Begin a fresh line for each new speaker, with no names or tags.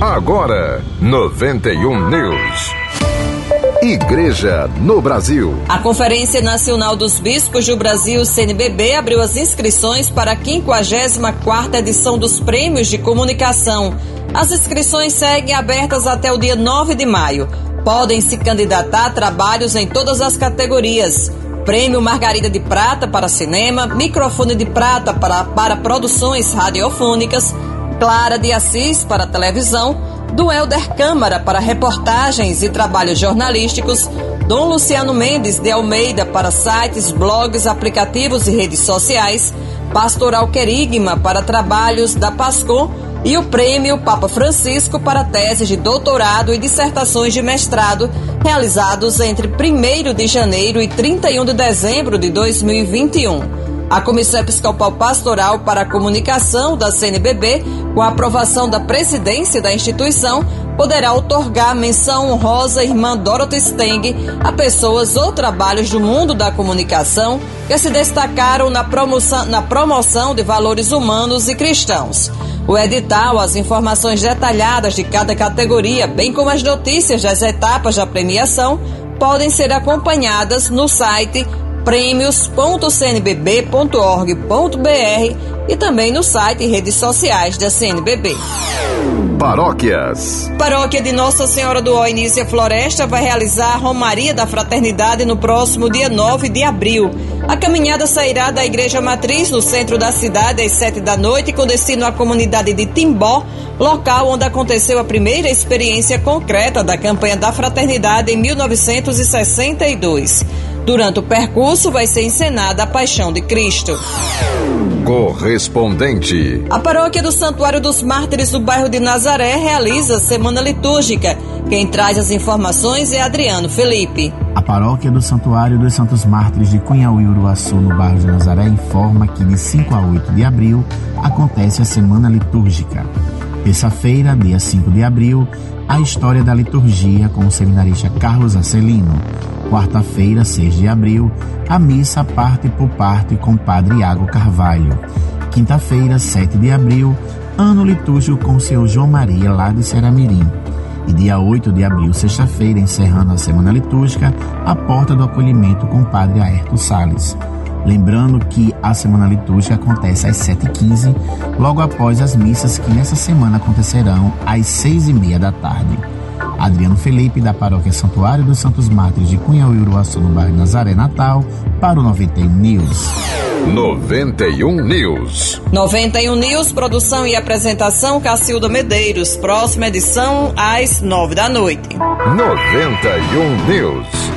Agora, 91 News. Igreja no Brasil.
A Conferência Nacional dos Bispos do Brasil, CNBB, abriu as inscrições para a 54 edição dos Prêmios de Comunicação. As inscrições seguem abertas até o dia 9 de maio. Podem se candidatar a trabalhos em todas as categorias. Prêmio Margarida de Prata para cinema, microfone de prata para, para produções radiofônicas, Clara de Assis para televisão, do Helder Câmara para reportagens e trabalhos jornalísticos, Dom Luciano Mendes de Almeida para sites, blogs, aplicativos e redes sociais, Pastoral Querigma para trabalhos da Pascom e o Prêmio Papa Francisco para teses de doutorado e dissertações de mestrado realizados entre 1 de janeiro e 31 de dezembro de 2021. A Comissão Episcopal Pastoral para a Comunicação da CNBB, com a aprovação da presidência da instituição, poderá otorgar menção honrosa irmã Dorothy Steng a pessoas ou trabalhos do mundo da comunicação que se destacaram na promoção, na promoção de valores humanos e cristãos. O edital, as informações detalhadas de cada categoria, bem como as notícias das etapas da premiação, podem ser acompanhadas no site prêmios.cnbb.org.br e também no site e redes sociais da CNBB.
Paróquias.
Paróquia de Nossa Senhora do Ó Inícia Floresta vai realizar a Romaria da Fraternidade no próximo dia 9 de abril. A caminhada sairá da Igreja Matriz, no centro da cidade, às 7 da noite, com destino à comunidade de Timbó, local onde aconteceu a primeira experiência concreta da campanha da Fraternidade em 1962. Durante o percurso vai ser encenada a Paixão de Cristo.
Correspondente.
A paróquia do Santuário dos Mártires do bairro de Nazaré realiza semana litúrgica. Quem traz as informações é Adriano Felipe.
A paróquia do Santuário dos Santos Mártires de Cunhauí, Uruaçu, no bairro de Nazaré, informa que de 5 a 8 de abril acontece a semana litúrgica. Terça-feira, dia 5 de abril, a história da liturgia com o seminarista Carlos Acelino. Quarta-feira, 6 de abril, a missa parte por parte com padre Iago Carvalho. Quinta-feira, 7 de abril, ano litúrgico com seu João Maria lá de Seramirim. E dia 8 de abril, sexta-feira, encerrando a semana litúrgica, a porta do acolhimento com padre Aerto Sales. Lembrando que a semana litúrgica acontece às 7h15, logo após as missas que nessa semana acontecerão às 6h30 da tarde. Adriano Felipe, da paróquia Santuário dos Santos Mártires de Cunha Uruaçu, no bairro Nazaré Natal, para o 91 News.
91 News.
91 News, produção e apresentação Cacilda Medeiros. Próxima edição às 9 da noite.
91 News.